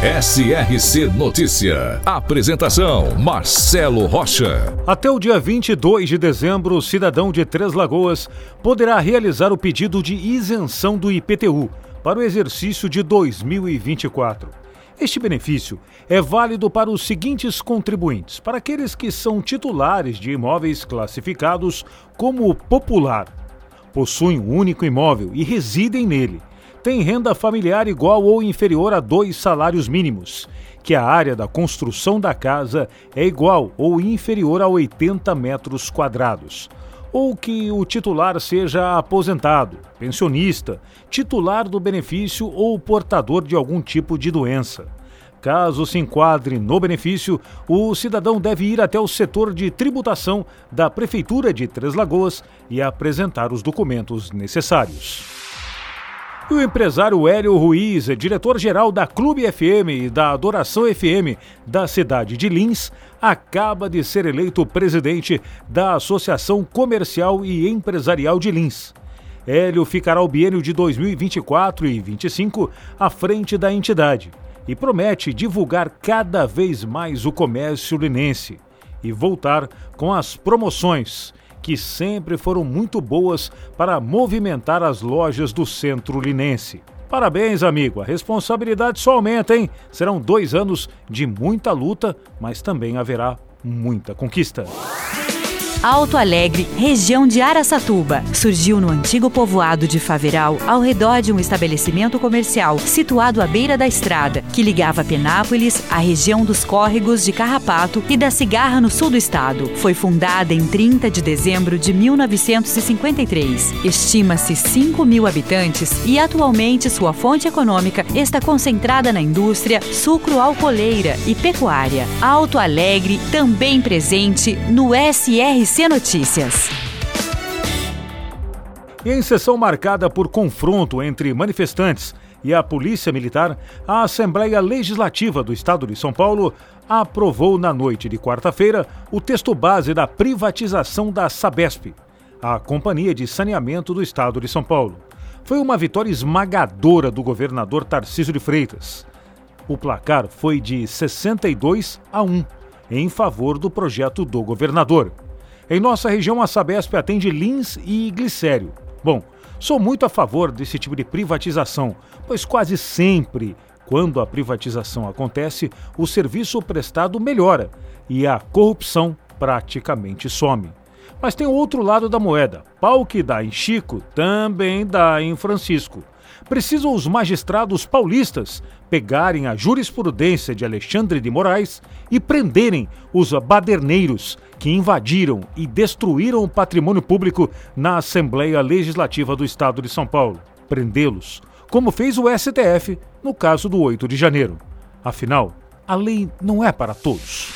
SRC Notícia. Apresentação: Marcelo Rocha. Até o dia 22 de dezembro, o cidadão de Três Lagoas poderá realizar o pedido de isenção do IPTU para o exercício de 2024. Este benefício é válido para os seguintes contribuintes: para aqueles que são titulares de imóveis classificados como popular, possuem um único imóvel e residem nele tem renda familiar igual ou inferior a dois salários mínimos, que a área da construção da casa é igual ou inferior a 80 metros quadrados, ou que o titular seja aposentado, pensionista, titular do benefício ou portador de algum tipo de doença. Caso se enquadre no benefício, o cidadão deve ir até o setor de tributação da Prefeitura de Três Lagoas e apresentar os documentos necessários. E o empresário Hélio Ruiz, diretor-geral da Clube FM e da Adoração FM da cidade de Lins, acaba de ser eleito presidente da Associação Comercial e Empresarial de Lins. Hélio ficará o biênio de 2024 e 2025 à frente da entidade e promete divulgar cada vez mais o comércio linense e voltar com as promoções que sempre foram muito boas para movimentar as lojas do centro linense. Parabéns, amigo. A responsabilidade só aumenta, hein? Serão dois anos de muita luta, mas também haverá muita conquista. Alto Alegre, região de Araçatuba. Surgiu no antigo povoado de Faveral, ao redor de um estabelecimento comercial situado à beira da estrada, que ligava Penápolis à região dos córregos de Carrapato e da Cigarra no sul do estado. Foi fundada em 30 de dezembro de 1953. Estima-se 5 mil habitantes e atualmente sua fonte econômica está concentrada na indústria sucro-alcooleira e pecuária. Alto Alegre, também presente no SRC RC Notícias. Em sessão marcada por confronto entre manifestantes e a Polícia Militar, a Assembleia Legislativa do Estado de São Paulo aprovou na noite de quarta-feira o texto base da privatização da Sabesp, a Companhia de Saneamento do Estado de São Paulo. Foi uma vitória esmagadora do governador Tarcísio de Freitas. O placar foi de 62 a 1 em favor do projeto do governador. Em nossa região, a Sabesp atende Lins e Glicério. Bom, sou muito a favor desse tipo de privatização, pois quase sempre, quando a privatização acontece, o serviço prestado melhora e a corrupção praticamente some. Mas tem o outro lado da moeda. Pau que dá em Chico, também dá em Francisco. Precisam os magistrados paulistas pegarem a jurisprudência de Alexandre de Moraes e prenderem os baderneiros que invadiram e destruíram o patrimônio público na Assembleia Legislativa do Estado de São Paulo. Prendê-los, como fez o STF no caso do 8 de janeiro. Afinal, a lei não é para todos.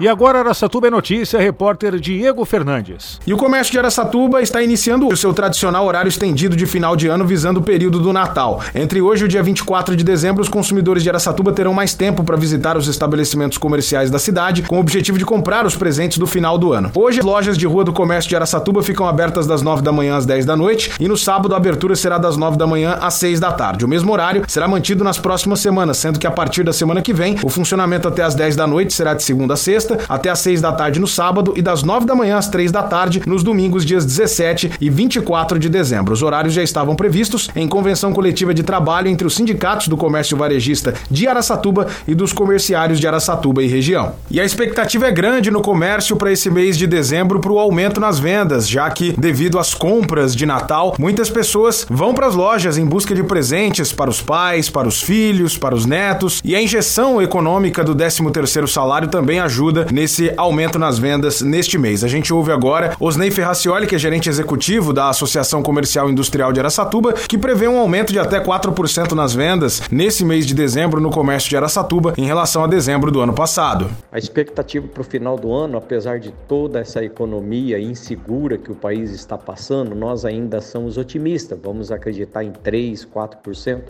E agora Araçatuba é notícia, repórter Diego Fernandes. E o comércio de Araçatuba está iniciando o seu tradicional horário estendido de final de ano visando o período do Natal. Entre hoje e o dia 24 de dezembro, os consumidores de Araçatuba terão mais tempo para visitar os estabelecimentos comerciais da cidade com o objetivo de comprar os presentes do final do ano. Hoje, as lojas de rua do comércio de Araçatuba ficam abertas das 9 da manhã às 10 da noite e no sábado a abertura será das 9 da manhã às 6 da tarde. O mesmo horário será mantido nas próximas semanas, sendo que a partir da semana que vem, o funcionamento até às 10 da noite será de segunda a sexta sexta até às 6 da tarde no sábado e das 9 da manhã às 3 da tarde nos domingos, dias 17 e 24 de dezembro. Os horários já estavam previstos em convenção coletiva de trabalho entre os sindicatos do comércio varejista de Araçatuba e dos comerciários de Araçatuba e região. E a expectativa é grande no comércio para esse mês de dezembro para o aumento nas vendas, já que, devido às compras de Natal, muitas pessoas vão para as lojas em busca de presentes para os pais, para os filhos, para os netos, e a injeção econômica do 13º salário também ajuda ajuda nesse aumento nas vendas neste mês. A gente ouve agora Osnei Ferracioli, que é gerente executivo da Associação Comercial Industrial de Araçatuba, que prevê um aumento de até 4% nas vendas nesse mês de dezembro no comércio de Araçatuba em relação a dezembro do ano passado. A expectativa para o final do ano, apesar de toda essa economia insegura que o país está passando, nós ainda somos otimistas. Vamos acreditar em 3, 4%,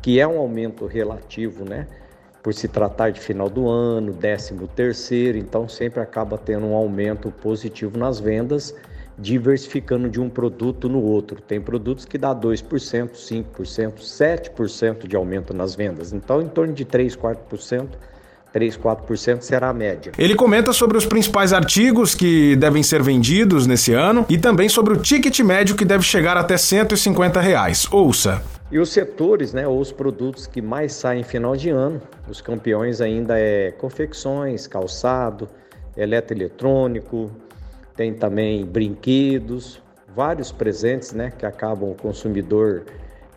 que é um aumento relativo, né? Por se tratar de final do ano, décimo terceiro, então sempre acaba tendo um aumento positivo nas vendas diversificando de um produto no outro. Tem produtos que dá 2%, 5%, 7% de aumento nas vendas. Então, em torno de 3, 4%. 3, 4% será a média. Ele comenta sobre os principais artigos que devem ser vendidos nesse ano e também sobre o ticket médio que deve chegar até 150 reais. Ouça. E os setores, né, ou os produtos que mais saem em final de ano, os campeões ainda é confecções, calçado, eletroeletrônico, tem também brinquedos, vários presentes né, que acabam o consumidor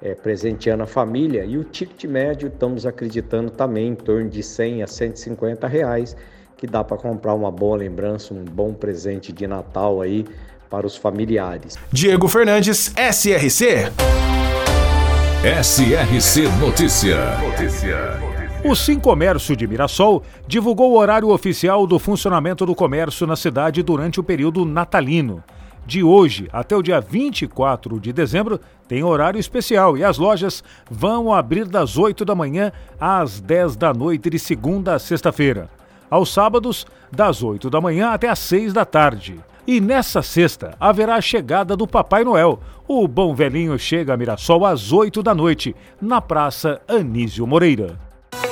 é, presenteando a família. E o ticket médio estamos acreditando também em torno de 100 a 150 reais, que dá para comprar uma boa lembrança, um bom presente de Natal aí para os familiares. Diego Fernandes, SRC. SRC Notícia. Notícia. O Sim Comércio de Mirassol divulgou o horário oficial do funcionamento do comércio na cidade durante o período natalino. De hoje até o dia 24 de dezembro tem horário especial e as lojas vão abrir das 8 da manhã às 10 da noite de segunda a sexta-feira. Aos sábados, das 8 da manhã até às 6 da tarde. E nessa sexta haverá a chegada do Papai Noel. O Bom Velhinho chega a Mirassol às 8 da noite, na Praça Anísio Moreira.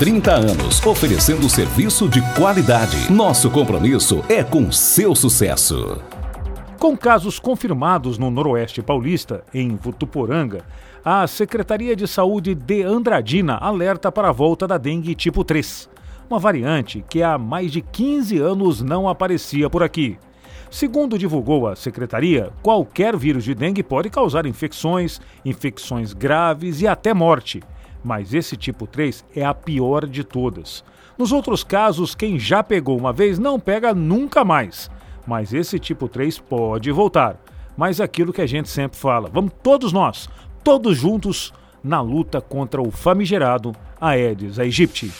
30 anos, oferecendo serviço de qualidade. Nosso compromisso é com seu sucesso. Com casos confirmados no Noroeste Paulista, em Votuporanga, a Secretaria de Saúde de Andradina alerta para a volta da dengue tipo 3, uma variante que há mais de 15 anos não aparecia por aqui. Segundo divulgou a secretaria, qualquer vírus de dengue pode causar infecções, infecções graves e até morte mas esse tipo 3 é a pior de todas. Nos outros casos, quem já pegou uma vez não pega nunca mais. Mas esse tipo 3 pode voltar. Mas aquilo que a gente sempre fala, vamos todos nós, todos juntos, na luta contra o famigerado Aedes aegypti.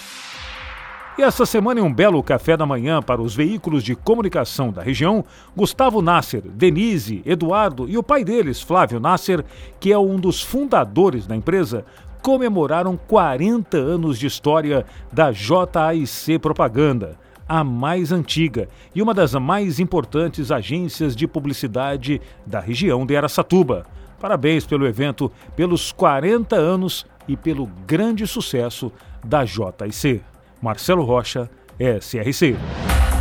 E essa semana, em um belo café da manhã para os veículos de comunicação da região, Gustavo Nasser, Denise, Eduardo e o pai deles, Flávio Nasser, que é um dos fundadores da empresa, comemoraram 40 anos de história da JAIC Propaganda, a mais antiga e uma das mais importantes agências de publicidade da região de Aracatuba. Parabéns pelo evento, pelos 40 anos e pelo grande sucesso da JIC. Marcelo Rocha, SRC.